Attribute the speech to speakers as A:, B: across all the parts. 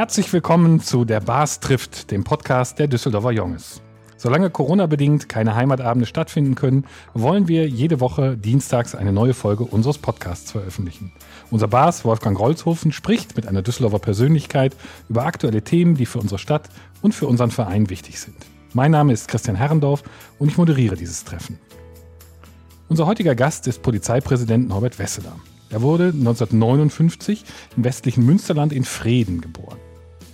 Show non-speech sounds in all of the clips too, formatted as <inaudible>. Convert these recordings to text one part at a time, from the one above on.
A: Herzlich willkommen zu Der Bars trifft, dem Podcast der Düsseldorfer Jonges. Solange Corona-bedingt keine Heimatabende stattfinden können, wollen wir jede Woche dienstags eine neue Folge unseres Podcasts veröffentlichen. Unser Bars Wolfgang Rolzhofen spricht mit einer Düsseldorfer Persönlichkeit über aktuelle Themen, die für unsere Stadt und für unseren Verein wichtig sind. Mein Name ist Christian Herrendorf und ich moderiere dieses Treffen. Unser heutiger Gast ist Polizeipräsident Norbert Wesseler. Er wurde 1959 im westlichen Münsterland in Vreden geboren.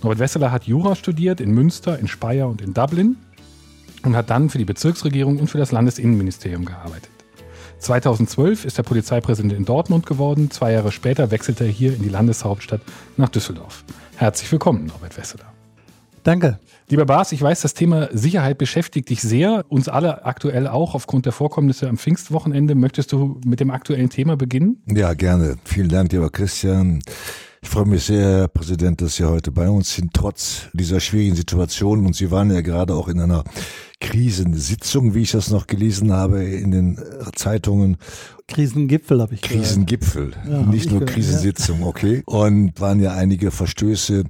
A: Norbert Wesseler hat Jura studiert in Münster, in Speyer und in Dublin und hat dann für die Bezirksregierung und für das Landesinnenministerium gearbeitet. 2012 ist er Polizeipräsident in Dortmund geworden. Zwei Jahre später wechselte er hier in die Landeshauptstadt nach Düsseldorf. Herzlich willkommen, Norbert Wesseler.
B: Danke.
A: Lieber Bas, ich weiß, das Thema Sicherheit beschäftigt dich sehr, uns alle aktuell auch aufgrund der Vorkommnisse am Pfingstwochenende. Möchtest du mit dem aktuellen Thema beginnen?
C: Ja, gerne. Vielen Dank, lieber Christian. Ich freue mich sehr, Herr Präsident, dass Sie heute bei uns sind, trotz dieser schwierigen Situation. Und Sie waren ja gerade auch in einer Krisensitzung, wie ich das noch gelesen habe in den Zeitungen.
B: Krisengipfel habe ich
C: Krisengipfel, ja, nicht nur gehört, Krisensitzung, okay. Und waren ja einige Verstöße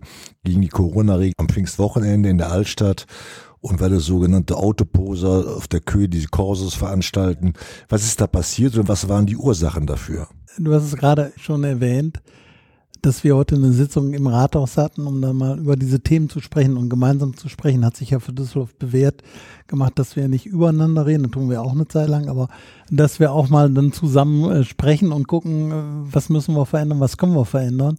C: gegen die Corona-Regeln am Pfingstwochenende in der Altstadt und weil das sogenannte Autoposer auf der Köhe diese Kursus veranstalten. Was ist da passiert und was waren die Ursachen dafür?
B: Du hast es gerade schon erwähnt dass wir heute eine Sitzung im Rathaus hatten, um da mal über diese Themen zu sprechen und gemeinsam zu sprechen, hat sich ja für Düsseldorf bewährt gemacht, dass wir nicht übereinander reden, das tun wir auch eine Zeit lang, aber dass wir auch mal dann zusammen äh, sprechen und gucken, äh, was müssen wir verändern, was können wir verändern.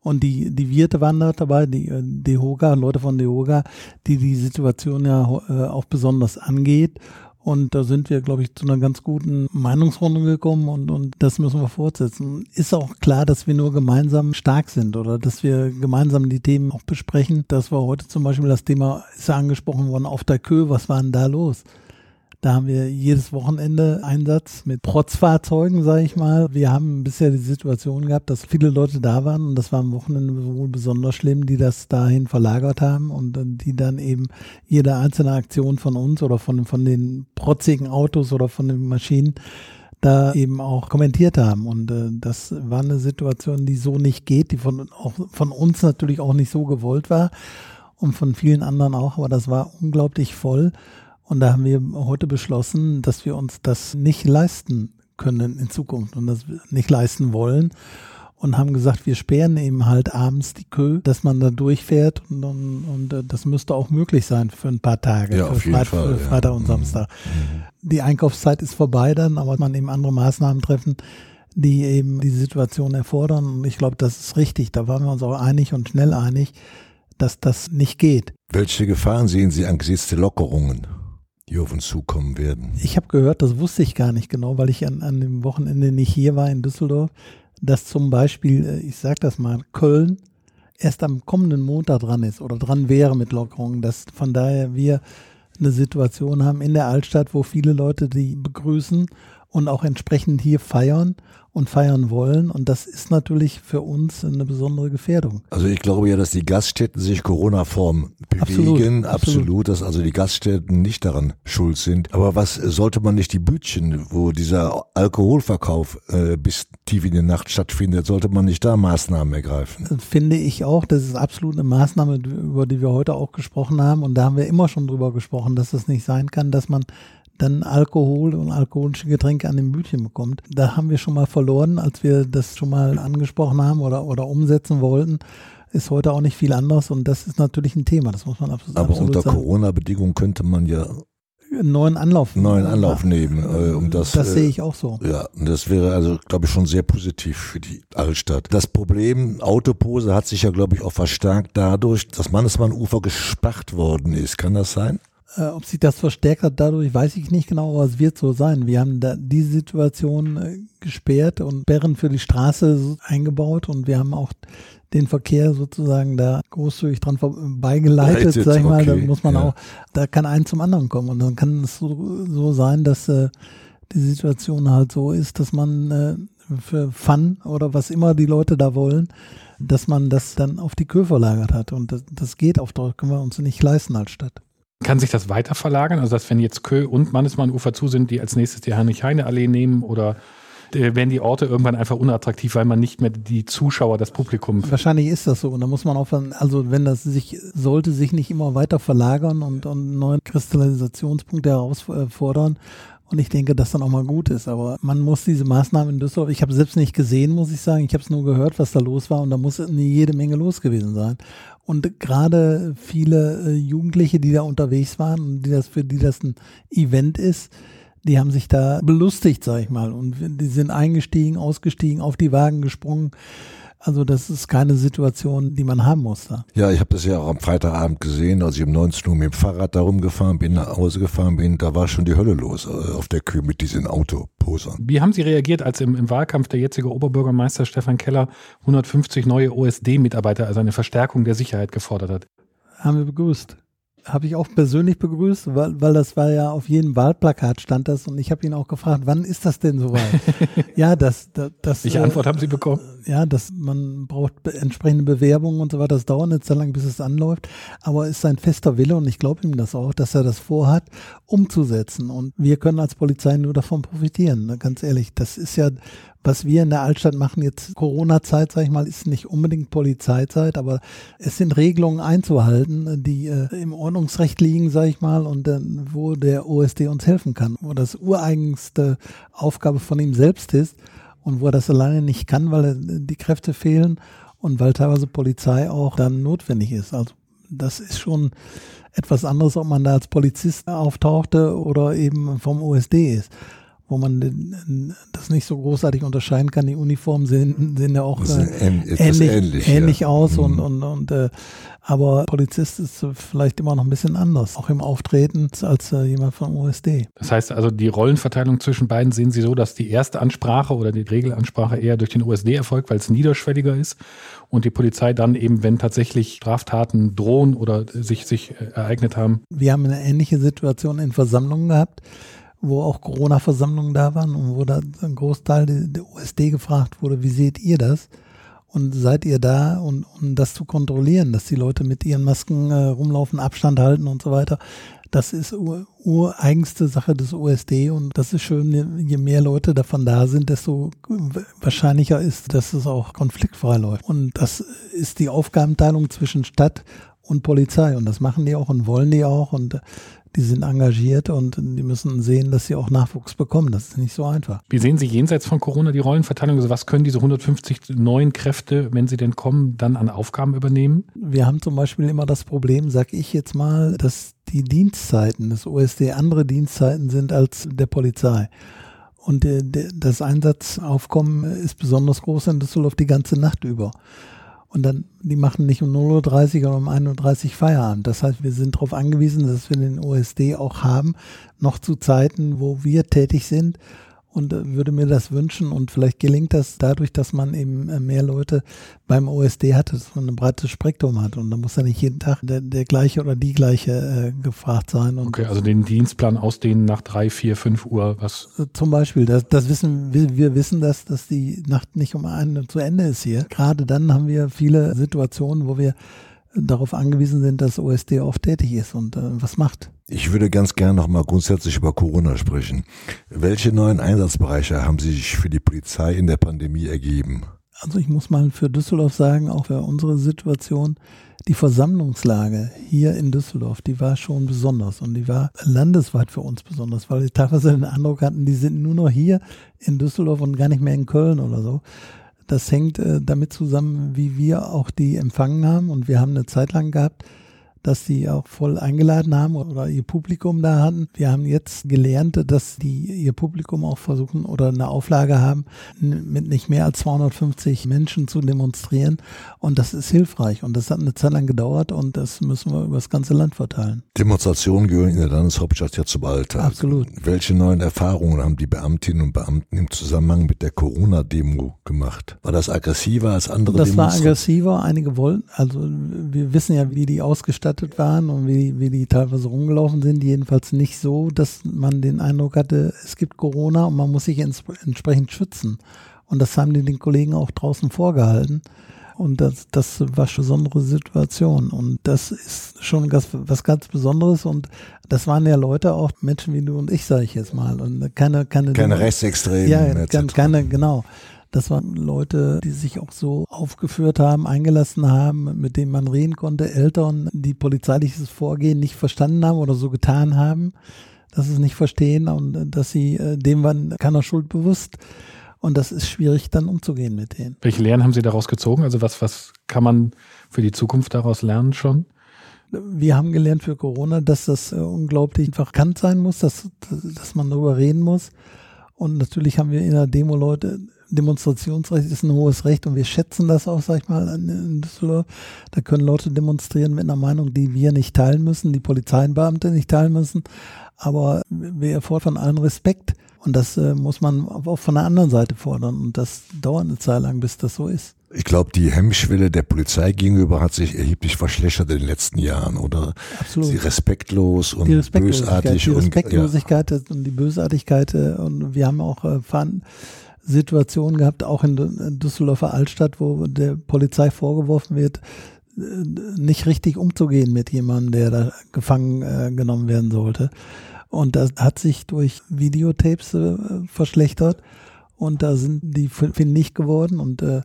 B: Und die, die Wirte waren da dabei, die äh, DEHOGA, Leute von DEHOGA, die die Situation ja auch besonders angeht und da sind wir, glaube ich, zu einer ganz guten Meinungsrunde gekommen und, und das müssen wir fortsetzen. Ist auch klar, dass wir nur gemeinsam stark sind oder dass wir gemeinsam die Themen auch besprechen. Das war heute zum Beispiel das Thema, ist ja angesprochen worden, auf der Kö, was war denn da los? Da haben wir jedes Wochenende Einsatz mit Protzfahrzeugen, sage ich mal. Wir haben bisher die Situation gehabt, dass viele Leute da waren und das war am Wochenende wohl besonders schlimm, die das dahin verlagert haben und die dann eben jede einzelne Aktion von uns oder von, von den protzigen Autos oder von den Maschinen da eben auch kommentiert haben. Und äh, das war eine Situation, die so nicht geht, die von, auch von uns natürlich auch nicht so gewollt war und von vielen anderen auch, aber das war unglaublich voll. Und da haben wir heute beschlossen, dass wir uns das nicht leisten können in Zukunft und das nicht leisten wollen und haben gesagt, wir sperren eben halt abends die Kö, dass man da durchfährt und, und, und äh, das müsste auch möglich sein für ein paar Tage,
C: ja,
B: für, Freit
C: Fall,
B: für Freitag
C: ja.
B: und Samstag.
C: Mhm.
B: Die Einkaufszeit ist vorbei dann, aber man eben andere Maßnahmen treffen, die eben die Situation erfordern und ich glaube, das ist richtig. Da waren wir uns auch einig und schnell einig, dass das nicht geht.
C: Welche Gefahren sehen Sie angesichts der Lockerungen? Die auf uns zukommen werden.
B: Ich habe gehört, das wusste ich gar nicht genau, weil ich an, an dem Wochenende nicht hier war in Düsseldorf, dass zum Beispiel, äh, ich sage das mal, Köln erst am kommenden Montag dran ist oder dran wäre mit Lockerungen, dass von daher wir eine Situation haben in der Altstadt, wo viele Leute die begrüßen und auch entsprechend hier feiern und feiern wollen. Und das ist natürlich für uns eine besondere Gefährdung.
C: Also ich glaube ja, dass die Gaststätten sich Corona-form bewegen. Absolut, absolut, dass also die Gaststätten nicht daran schuld sind. Aber was sollte man nicht die Bütchen, wo dieser Alkoholverkauf äh, bis tief in die Nacht stattfindet, sollte man nicht da Maßnahmen ergreifen?
B: Das finde ich auch. Das ist absolut eine Maßnahme, über die wir heute auch gesprochen haben. Und da haben wir immer schon drüber gesprochen, dass es nicht sein kann, dass man dann Alkohol und alkoholische Getränke an den Bütchen bekommt. Da haben wir schon mal verloren, als wir das schon mal angesprochen haben oder, oder umsetzen wollten. Ist heute auch nicht viel anders und das ist natürlich ein Thema, das muss man absolut,
C: Aber
B: absolut
C: unter Corona-Bedingungen könnte man ja
B: einen neuen Anlauf,
C: neuen Anlauf nehmen. Äh, um das
B: das
C: äh,
B: sehe ich auch so.
C: Ja, und das wäre also, glaube ich, schon sehr positiv für die Altstadt. Das Problem Autopose hat sich ja, glaube ich, auch verstärkt dadurch, dass Mannesmann-Ufer gesperrt worden ist. Kann das sein?
B: Äh, ob sich das verstärkt hat dadurch, weiß ich nicht genau, aber es wird so sein. Wir haben da die Situation äh, gesperrt und Sperren für die Straße eingebaut und wir haben auch den Verkehr sozusagen da großzügig dran vorbeigeleitet,
C: Leitet,
B: sag ich mal.
C: okay,
B: Da muss man
C: ja.
B: auch, da kann ein zum anderen kommen und dann kann es so, so sein, dass äh, die Situation halt so ist, dass man äh, für Fun oder was immer die Leute da wollen, dass man das dann auf die Kö verlagert hat und das, das geht auf Dauer, können wir uns nicht leisten als Stadt.
A: Kann sich das weiter verlagern? Also, dass wenn jetzt Kö und Mannesmann-Ufer zu sind, die als nächstes die Heinrich-Heine-Allee nehmen oder äh, werden die Orte irgendwann einfach unattraktiv, weil man nicht mehr die Zuschauer, das Publikum.
B: Wahrscheinlich ist das so. Und da muss man auch, also wenn das sich, sollte sich nicht immer weiter verlagern und, und neuen Kristallisationspunkte herausfordern. Und ich denke, dass dann auch mal gut ist. Aber man muss diese Maßnahmen in Düsseldorf, ich habe selbst nicht gesehen, muss ich sagen. Ich habe es nur gehört, was da los war. Und da muss eine jede Menge los gewesen sein. Und gerade viele äh, Jugendliche, die da unterwegs waren und die das, für die das ein Event ist, die haben sich da belustigt, sag ich mal. Und die sind eingestiegen, ausgestiegen, auf die Wagen gesprungen. Also das ist keine Situation, die man haben muss da.
C: Ja, ich habe das ja auch am Freitagabend gesehen, als ich um 19 Uhr mit dem Fahrrad da rumgefahren bin, nach Hause gefahren bin, da war schon die Hölle los äh, auf der Kühe mit diesen Autoposern.
A: Wie haben Sie reagiert, als im, im Wahlkampf der jetzige Oberbürgermeister Stefan Keller 150 neue OSD-Mitarbeiter, also eine Verstärkung der Sicherheit gefordert hat?
B: Haben wir begrüßt habe ich auch persönlich begrüßt, weil, weil das war ja auf jedem Wahlplakat stand das und ich habe ihn auch gefragt, wann ist das denn soweit? <laughs> ja, das, das, das
A: Welche äh, Antwort haben Sie bekommen?
B: Ja, dass man braucht entsprechende Bewerbungen und so weiter. Das dauert nicht so lange, bis es anläuft, aber es ist ein fester Wille und ich glaube ihm das auch, dass er das vorhat, umzusetzen und wir können als Polizei nur davon profitieren. Ne? Ganz ehrlich, das ist ja was wir in der Altstadt machen, jetzt Corona-Zeit, sag ich mal, ist nicht unbedingt Polizeizeit, aber es sind Regelungen einzuhalten, die äh, im Ordnungsrecht liegen, sag ich mal, und äh, wo der OSD uns helfen kann, wo das ureigenste Aufgabe von ihm selbst ist und wo er das alleine nicht kann, weil äh, die Kräfte fehlen und weil teilweise Polizei auch dann notwendig ist. Also das ist schon etwas anderes, ob man da als Polizist auftauchte oder eben vom OSD ist wo man das nicht so großartig unterscheiden kann. Die Uniformen sehen, sehen ja auch äh, ähnlich, ähnlich, ähnlich ja. aus und, mhm. und, und äh, aber Polizist ist vielleicht immer noch ein bisschen anders, auch im Auftreten als äh, jemand vom OSD.
A: Das heißt also, die Rollenverteilung zwischen beiden sehen Sie so, dass die erste Ansprache oder die Regelansprache eher durch den OSD erfolgt, weil es niederschwelliger ist und die Polizei dann eben, wenn tatsächlich Straftaten drohen oder sich, sich äh, ereignet haben.
B: Wir haben eine ähnliche Situation in Versammlungen gehabt wo auch Corona-Versammlungen da waren und wo da ein Großteil der OSD gefragt wurde, wie seht ihr das? Und seid ihr da, um, um das zu kontrollieren, dass die Leute mit ihren Masken äh, rumlaufen, Abstand halten und so weiter? Das ist ureigenste Sache des OSD und das ist schön, je mehr Leute davon da sind, desto wahrscheinlicher ist, dass es auch konfliktfrei läuft. Und das ist die Aufgabenteilung zwischen Stadt und Polizei und das machen die auch und wollen die auch und die sind engagiert und die müssen sehen, dass sie auch Nachwuchs bekommen. Das ist nicht so einfach.
A: Wie sehen Sie jenseits von Corona die Rollenverteilung? Also was können diese 150 neuen Kräfte, wenn sie denn kommen, dann an Aufgaben übernehmen?
B: Wir haben zum Beispiel immer das Problem, sag ich jetzt mal, dass die Dienstzeiten des OSD andere Dienstzeiten sind als der Polizei. Und das Einsatzaufkommen ist besonders groß in Düsseldorf die ganze Nacht über. Und dann, die machen nicht um 0.30 Uhr oder um 1.30 Uhr Feierabend. Das heißt, wir sind darauf angewiesen, dass wir den OSD auch haben, noch zu Zeiten, wo wir tätig sind und äh, würde mir das wünschen und vielleicht gelingt das dadurch, dass man eben äh, mehr Leute beim OSD hat, dass man ein breites Spektrum hat und da muss ja nicht jeden Tag der, der gleiche oder die gleiche äh, gefragt sein.
A: okay, also den Dienstplan ausdehnen nach drei, vier, fünf Uhr, was?
B: Äh, zum Beispiel, das, das wissen wir, wir wissen, dass, dass die Nacht nicht um einen zu Ende ist hier. Gerade dann haben wir viele Situationen, wo wir darauf angewiesen sind, dass OSD auch tätig ist und äh, was macht.
C: Ich würde ganz gerne noch mal grundsätzlich über Corona sprechen. Welche neuen Einsatzbereiche haben sich für die Polizei in der Pandemie ergeben?
B: Also ich muss mal für Düsseldorf sagen, auch für unsere Situation, die Versammlungslage hier in Düsseldorf, die war schon besonders und die war landesweit für uns besonders, weil wir teilweise den Eindruck hatten, die sind nur noch hier in Düsseldorf und gar nicht mehr in Köln oder so. Das hängt äh, damit zusammen, wie wir auch die empfangen haben. Und wir haben eine Zeit lang gehabt, dass sie auch voll eingeladen haben oder ihr Publikum da hatten. Wir haben jetzt gelernt, dass die ihr Publikum auch versuchen oder eine Auflage haben, mit nicht mehr als 250 Menschen zu demonstrieren. Und das ist hilfreich. Und das hat eine Zeit lang gedauert und das müssen wir über das ganze Land verteilen.
C: Demonstrationen gehören in der Landeshauptstadt ja zum Alltag.
B: Absolut.
C: Welche neuen Erfahrungen haben die Beamtinnen und Beamten im Zusammenhang mit der Corona-Demo gemacht? War das aggressiver als andere
B: Das war aggressiver. Einige wollten, also wir wissen ja, wie die ausgestattet ausgestattet waren und wie, wie die teilweise rumgelaufen sind. Jedenfalls nicht so, dass man den Eindruck hatte, es gibt Corona und man muss sich ents entsprechend schützen. Und das haben die den Kollegen auch draußen vorgehalten. Und das, das war eine besondere Situation. Und das ist schon was, was ganz Besonderes. Und das waren ja Leute, auch Menschen wie du und ich, sage ich jetzt mal. Und keine, keine,
C: keine Rechtsextremen.
B: Ja, keine, keine, genau. Das waren Leute, die sich auch so aufgeführt haben, eingelassen haben, mit denen man reden konnte. Eltern, die polizeiliches Vorgehen nicht verstanden haben oder so getan haben, dass sie es nicht verstehen und dass sie, äh, dem waren keiner Schuld bewusst. Und das ist schwierig, dann umzugehen mit denen.
A: Welche Lehren haben Sie daraus gezogen? Also was, was kann man für die Zukunft daraus lernen schon?
B: Wir haben gelernt für Corona, dass das äh, unglaublich verkannt sein muss, dass, dass man darüber reden muss. Und natürlich haben wir in der Demo Leute, Demonstrationsrecht ist ein hohes Recht und wir schätzen das auch, sag ich mal, in Düsseldorf. Da können Leute demonstrieren mit einer Meinung, die wir nicht teilen müssen, die Polizeibeamte nicht teilen müssen. Aber wir erfordern allen Respekt. Und das äh, muss man auch von der anderen Seite fordern. Und das dauert eine Zeit lang, bis das so ist.
C: Ich glaube, die Hemmschwelle der Polizei gegenüber hat sich erheblich verschlechtert in den letzten Jahren, oder?
B: Absolut.
C: Sie respektlos und
B: die Respektlosigkeit,
C: bösartig.
B: Die Respektlosigkeit und, ja. und die Bösartigkeit. Äh, und wir haben auch äh, Situationen gehabt, auch in Düsseldorfer Altstadt, wo der Polizei vorgeworfen wird, äh, nicht richtig umzugehen mit jemandem, der da gefangen äh, genommen werden sollte. Und das hat sich durch Videotapes äh, verschlechtert und da sind die findig geworden und äh,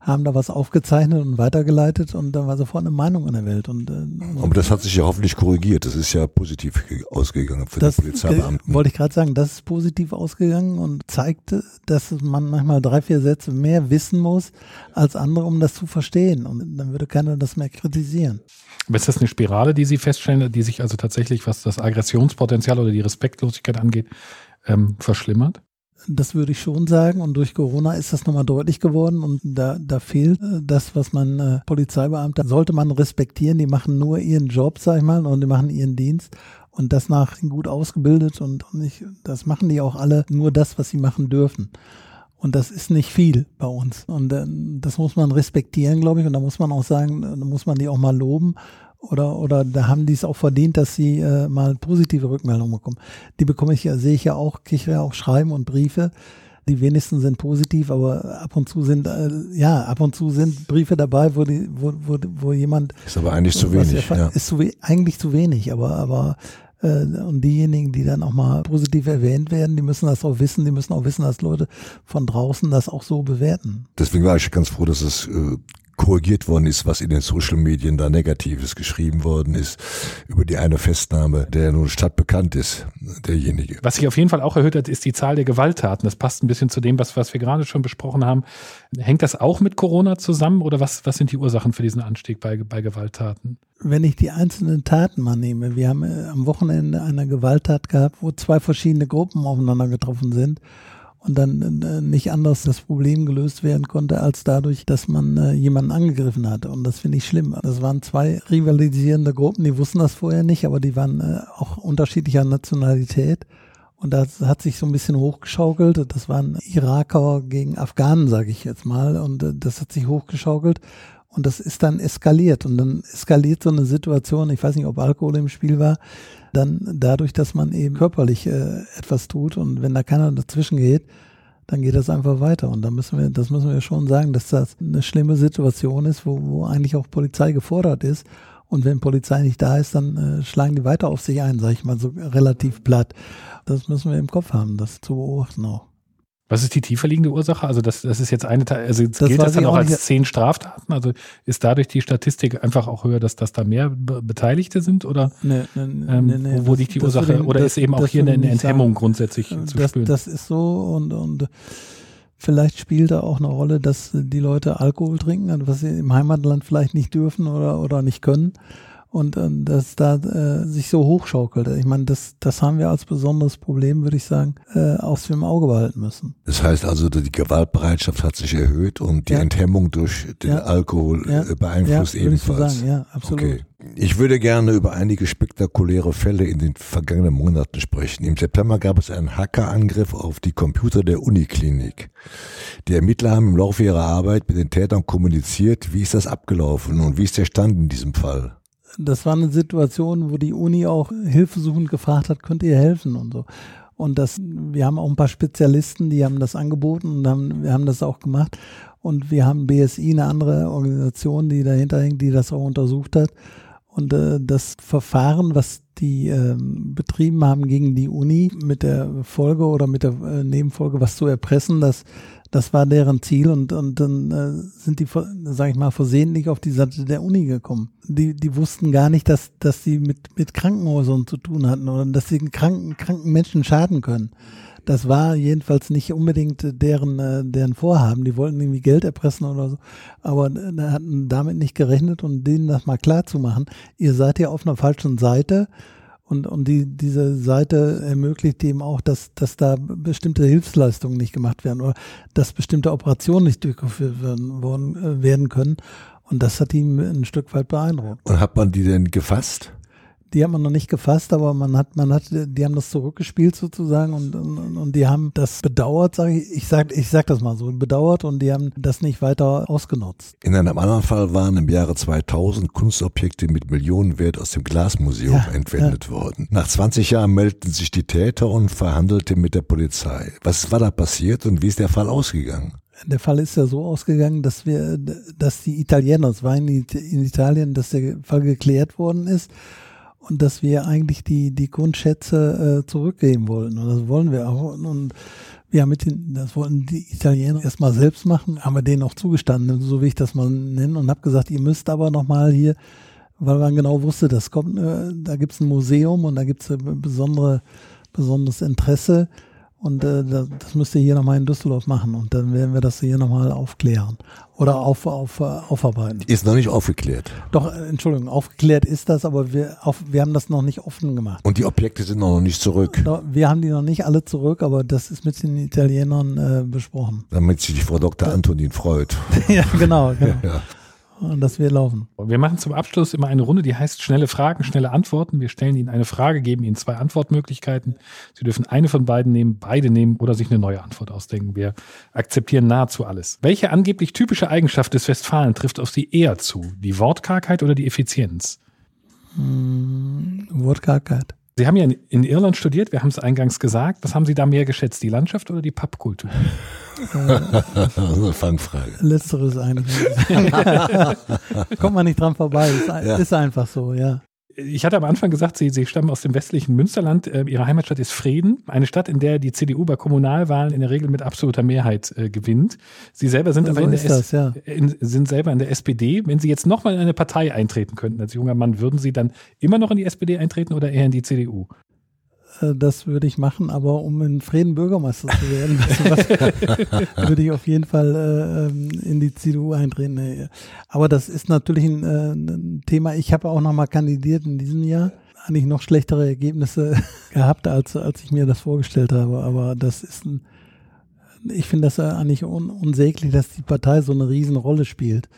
B: haben da was aufgezeichnet und weitergeleitet und dann war sofort eine Meinung in der Welt. Und, äh,
C: Aber das hat sich ja hoffentlich korrigiert. Das ist ja positiv ausgegangen für
B: das,
C: die Polizeibeamten.
B: Wollte ich gerade sagen, das ist positiv ausgegangen und zeigte, dass man manchmal drei, vier Sätze mehr wissen muss als andere, um das zu verstehen. Und dann würde keiner das mehr kritisieren.
A: Aber ist das eine Spirale, die Sie feststellen, die sich also tatsächlich, was das Aggressionspotenzial oder die Respektlosigkeit angeht, ähm, verschlimmert?
B: Das würde ich schon sagen. Und durch Corona ist das nochmal deutlich geworden. Und da, da fehlt äh, das, was man äh, Polizeibeamter sollte man respektieren. Die machen nur ihren Job, sag ich mal, und die machen ihren Dienst. Und das nach gut ausgebildet und, nicht, das machen die auch alle nur das, was sie machen dürfen. Und das ist nicht viel bei uns. Und äh, das muss man respektieren, glaube ich. Und da muss man auch sagen, da muss man die auch mal loben oder, oder da haben die es auch verdient, dass sie äh, mal positive Rückmeldungen bekommen. Die bekomme ich ja, sehe ich ja auch, kriege ja auch Schreiben und Briefe. Die wenigsten sind positiv, aber ab und zu sind, äh, ja, ab und zu sind Briefe dabei, wo die, wo, wo, wo jemand.
C: Ist aber eigentlich zu wenig.
B: Ja. Ist zu, eigentlich zu wenig, aber, aber äh, und diejenigen, die dann auch mal positiv erwähnt werden, die müssen das auch wissen, die müssen auch wissen, dass Leute von draußen das auch so bewerten.
C: Deswegen war ich ganz froh, dass es äh, korrigiert worden ist, was in den Social Medien da Negatives geschrieben worden ist über die eine Festnahme, der nun stadtbekannt ist, derjenige.
A: Was sich auf jeden Fall auch erhöht hat, ist die Zahl der Gewalttaten. Das passt ein bisschen zu dem, was, was wir gerade schon besprochen haben. Hängt das auch mit Corona zusammen oder was, was sind die Ursachen für diesen Anstieg bei, bei Gewalttaten?
B: Wenn ich die einzelnen Taten mal nehme, wir haben äh, am Wochenende eine Gewalttat gehabt, wo zwei verschiedene Gruppen aufeinander getroffen sind und dann äh, nicht anders das Problem gelöst werden konnte, als dadurch, dass man äh, jemanden angegriffen hatte. Und das finde ich schlimm. Das waren zwei rivalisierende Gruppen, die wussten das vorher nicht, aber die waren äh, auch unterschiedlicher Nationalität. Und das hat sich so ein bisschen hochgeschaukelt. Das waren Iraker gegen Afghanen, sage ich jetzt mal. Und das hat sich hochgeschaukelt. Und das ist dann eskaliert. Und dann eskaliert so eine Situation, ich weiß nicht, ob Alkohol im Spiel war, dann dadurch, dass man eben körperlich äh, etwas tut und wenn da keiner dazwischen geht, dann geht das einfach weiter. Und da müssen wir, das müssen wir schon sagen, dass das eine schlimme Situation ist, wo, wo eigentlich auch Polizei gefordert ist. Und wenn Polizei nicht da ist, dann äh, schlagen die weiter auf sich ein, sage ich mal so relativ platt. Das müssen wir im Kopf haben, das zu beobachten auch.
A: Was ist die tiefer liegende Ursache? Also das, das ist jetzt eine, also jetzt das gilt das dann auch als zehn Straftaten? Also ist dadurch die Statistik einfach auch höher, dass, dass da mehr Be Beteiligte sind? Oder
B: nee, nee, ähm, nee,
A: wo, wo liegt die Ursache? Ich, oder das, ist eben auch hier eine, eine Enthemmung sagen. grundsätzlich
B: zu das, spüren? Das ist so und, und vielleicht spielt da auch eine Rolle, dass die Leute Alkohol trinken, also was sie im Heimatland vielleicht nicht dürfen oder, oder nicht können und äh, dass da äh, sich so hochschaukelt. Ich meine, das, das haben wir als besonderes Problem, würde ich sagen, äh, aus dem Auge behalten müssen.
C: Das heißt also, die Gewaltbereitschaft hat sich erhöht und die ja. Enthemmung durch den ja. Alkohol ja. Äh, beeinflusst ebenfalls.
B: Sagen. Ja, absolut. Okay.
C: Ich würde gerne über einige spektakuläre Fälle in den vergangenen Monaten sprechen. Im September gab es einen Hackerangriff auf die Computer der Uniklinik. Die Ermittler haben im Laufe ihrer Arbeit mit den Tätern kommuniziert. Wie ist das abgelaufen und wie ist der Stand in diesem Fall?
B: Das war eine Situation, wo die Uni auch hilfesuchend gefragt hat, könnt ihr helfen und so. Und das, wir haben auch ein paar Spezialisten, die haben das angeboten und haben, wir haben das auch gemacht. Und wir haben BSI, eine andere Organisation, die dahinter hängt, die das auch untersucht hat. Und äh, das Verfahren, was die äh, betrieben haben gegen die Uni mit der Folge oder mit der äh, Nebenfolge, was zu erpressen, das, das war deren Ziel und, und dann äh, sind die, sage ich mal, versehentlich auf die Seite der Uni gekommen. Die, die wussten gar nicht, dass, dass sie mit, mit Krankenhäusern zu tun hatten oder dass sie kranken, kranken Menschen schaden können. Das war jedenfalls nicht unbedingt deren, äh, deren Vorhaben. Die wollten irgendwie Geld erpressen oder so. Aber äh, hatten damit nicht gerechnet und denen das mal klar zu machen. Ihr seid ja auf einer falschen Seite. Und, und die, diese Seite ermöglicht eben auch, dass, dass da bestimmte Hilfsleistungen nicht gemacht werden oder dass bestimmte Operationen nicht durchgeführt werden, worden, äh, werden können. Und das hat ihn ein Stück weit beeindruckt.
C: Und hat man die denn gefasst?
B: Die hat man noch nicht gefasst, aber man hat, man hat, die haben das zurückgespielt sozusagen und, und, und die haben das bedauert, sage ich, ich sag, ich sag das mal so, bedauert und die haben das nicht weiter ausgenutzt.
C: In einem anderen Fall waren im Jahre 2000 Kunstobjekte mit Millionenwert aus dem Glasmuseum ja, entwendet ja. worden. Nach 20 Jahren meldeten sich die Täter und verhandelten mit der Polizei. Was war da passiert und wie ist der Fall ausgegangen?
B: Der Fall ist ja so ausgegangen, dass wir, dass die Italiener, es war in, in Italien, dass der Fall geklärt worden ist und dass wir eigentlich die, die Grundschätze äh, zurückgeben wollten. Und das wollen wir auch. Und, wir haben mit den, das wollten die Italiener erstmal selbst machen, haben wir denen auch zugestanden, so wie ich das mal nenne, und habe gesagt, ihr müsst aber nochmal hier, weil man genau wusste, das kommt, äh, da gibt's ein Museum und da gibt's ein besondere, besonderes Interesse und äh, das müsst ihr hier nochmal in Düsseldorf machen und dann werden wir das hier nochmal aufklären oder auf, auf, aufarbeiten.
C: Ist noch nicht aufgeklärt.
B: Doch, äh, Entschuldigung, aufgeklärt ist das, aber wir, auf, wir haben das noch nicht offen gemacht.
C: Und die Objekte sind noch nicht zurück.
B: Wir haben die noch nicht alle zurück, aber das ist mit den Italienern äh, besprochen.
C: Damit sich die Frau Dr. Antonin freut. <laughs>
B: ja, genau. genau. <laughs> ja dass wir laufen.
A: Wir machen zum Abschluss immer eine Runde, die heißt schnelle Fragen, schnelle Antworten. Wir stellen Ihnen eine Frage, geben Ihnen zwei Antwortmöglichkeiten. Sie dürfen eine von beiden nehmen, beide nehmen oder sich eine neue Antwort ausdenken. Wir akzeptieren nahezu alles. Welche angeblich typische Eigenschaft des Westfalen trifft auf Sie eher zu? Die Wortkargheit oder die Effizienz?
B: Hm, Wortkargheit.
A: Sie haben ja in Irland studiert, wir haben es eingangs gesagt. Was haben Sie da mehr geschätzt, die Landschaft oder die Pappkultur? <laughs>
C: das ist eine Fangfrage.
B: Letzteres eigentlich. <laughs> Kommt man nicht dran vorbei. Ist, ja. ist einfach so, ja
A: ich hatte am Anfang gesagt, Sie, Sie stammen aus dem westlichen Münsterland. Äh, Ihre Heimatstadt ist Frieden, eine Stadt, in der die CDU bei Kommunalwahlen in der Regel mit absoluter Mehrheit äh, gewinnt. Sie selber sind so aber in der, das, ja. in, sind selber in der SPD. Wenn Sie jetzt nochmal in eine Partei eintreten könnten als junger Mann, würden Sie dann immer noch in die SPD eintreten oder eher in die CDU?
B: Äh, das würde ich machen, aber um in Frieden Bürgermeister zu werden, <laughs> <laughs> würde ich auf jeden Fall äh, ähm, in die CDU eintreten. Aber das ist natürlich ein, äh, ein Thema. Ich habe auch nochmal kandidiert in diesem Jahr. Eigentlich noch schlechtere Ergebnisse <laughs> gehabt, als, als ich mir das vorgestellt habe. Aber das ist ein, ich finde das eigentlich un, unsäglich, dass die Partei so eine Riesenrolle spielt.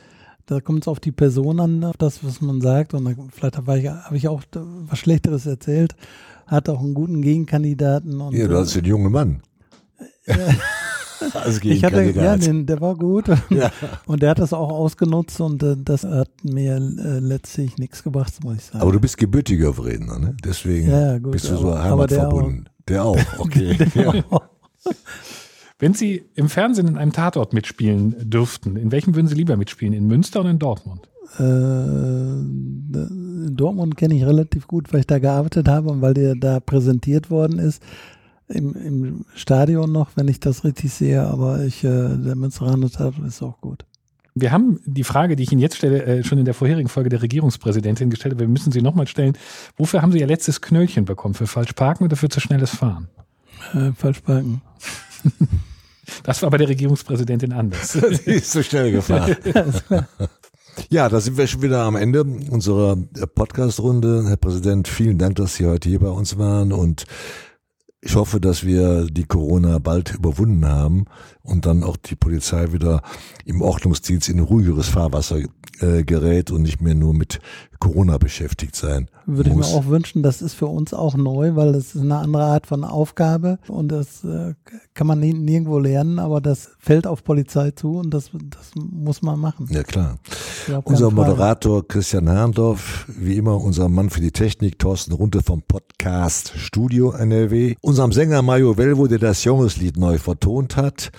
B: Da kommt es auf die Person an, auf das, was man sagt. Und dann, vielleicht habe ich, hab ich auch was Schlechteres erzählt hat auch einen guten Gegenkandidaten. Und,
C: ja, du hast einen jungen Mann. <laughs>
B: Als ich hatte, ja, den, der war gut <laughs> ja. und der hat das auch ausgenutzt und äh, das hat mir äh, letztlich nichts gebracht, muss ich sagen.
C: Aber du bist gebürtiger Redner, ne? Deswegen ja, gut, bist du so heimatverbunden. Der auch, der auch <laughs> okay. der auch.
A: Wenn Sie im Fernsehen in einem Tatort mitspielen dürften, in welchem würden Sie lieber mitspielen? In Münster oder in Dortmund? Äh,
B: Dortmund kenne ich relativ gut, weil ich da gearbeitet habe und weil der da präsentiert worden ist. Im, im Stadion noch, wenn ich das richtig sehe, aber ich, äh, der Münsteraner ist auch gut.
A: Wir haben die Frage, die ich Ihnen jetzt stelle, äh, schon in der vorherigen Folge der Regierungspräsidentin gestellt, aber wir müssen sie nochmal stellen. Wofür haben Sie Ihr letztes Knöllchen bekommen? Für falsch parken oder für zu schnelles Fahren?
B: Äh, falsch parken. <laughs>
A: Das war bei der Regierungspräsidentin anders. <laughs>
C: Sie ist zu schnell gefahren. <laughs> Ja, da sind wir schon wieder am Ende unserer Podcast-Runde. Herr Präsident, vielen Dank, dass Sie heute hier bei uns waren und ich hoffe, dass wir die Corona bald überwunden haben und dann auch die Polizei wieder im Ordnungsdienst in ruhigeres Fahrwasser äh, gerät und nicht mehr nur mit Corona beschäftigt sein
B: Würde muss. ich mir auch wünschen, das ist für uns auch neu, weil das ist eine andere Art von Aufgabe und das äh, kann man nirgendwo lernen, aber das fällt auf Polizei zu und das, das muss man machen.
C: Ja klar. Unser Moderator Christian Herrndorf, wie immer unser Mann für die Technik, Thorsten Runte vom Podcast Studio NRW, unserem Sänger Mario Velvo, der das Jungeslied neu vertont hat,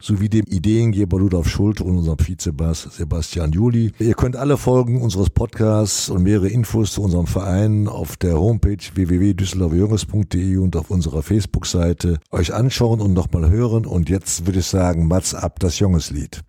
C: sowie dem Ideengeber Rudolf Schulte und unserem Vizebass Sebastian Juli. Ihr könnt alle Folgen unseres Podcasts und mehrere Infos zu unserem Verein auf der Homepage www.düsseldorfjunges.de und auf unserer Facebook-Seite euch anschauen und nochmal hören. Und jetzt würde ich sagen, Mats ab das Jungeslied.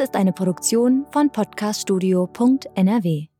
D: Ist eine Produktion von podcaststudio.nrw.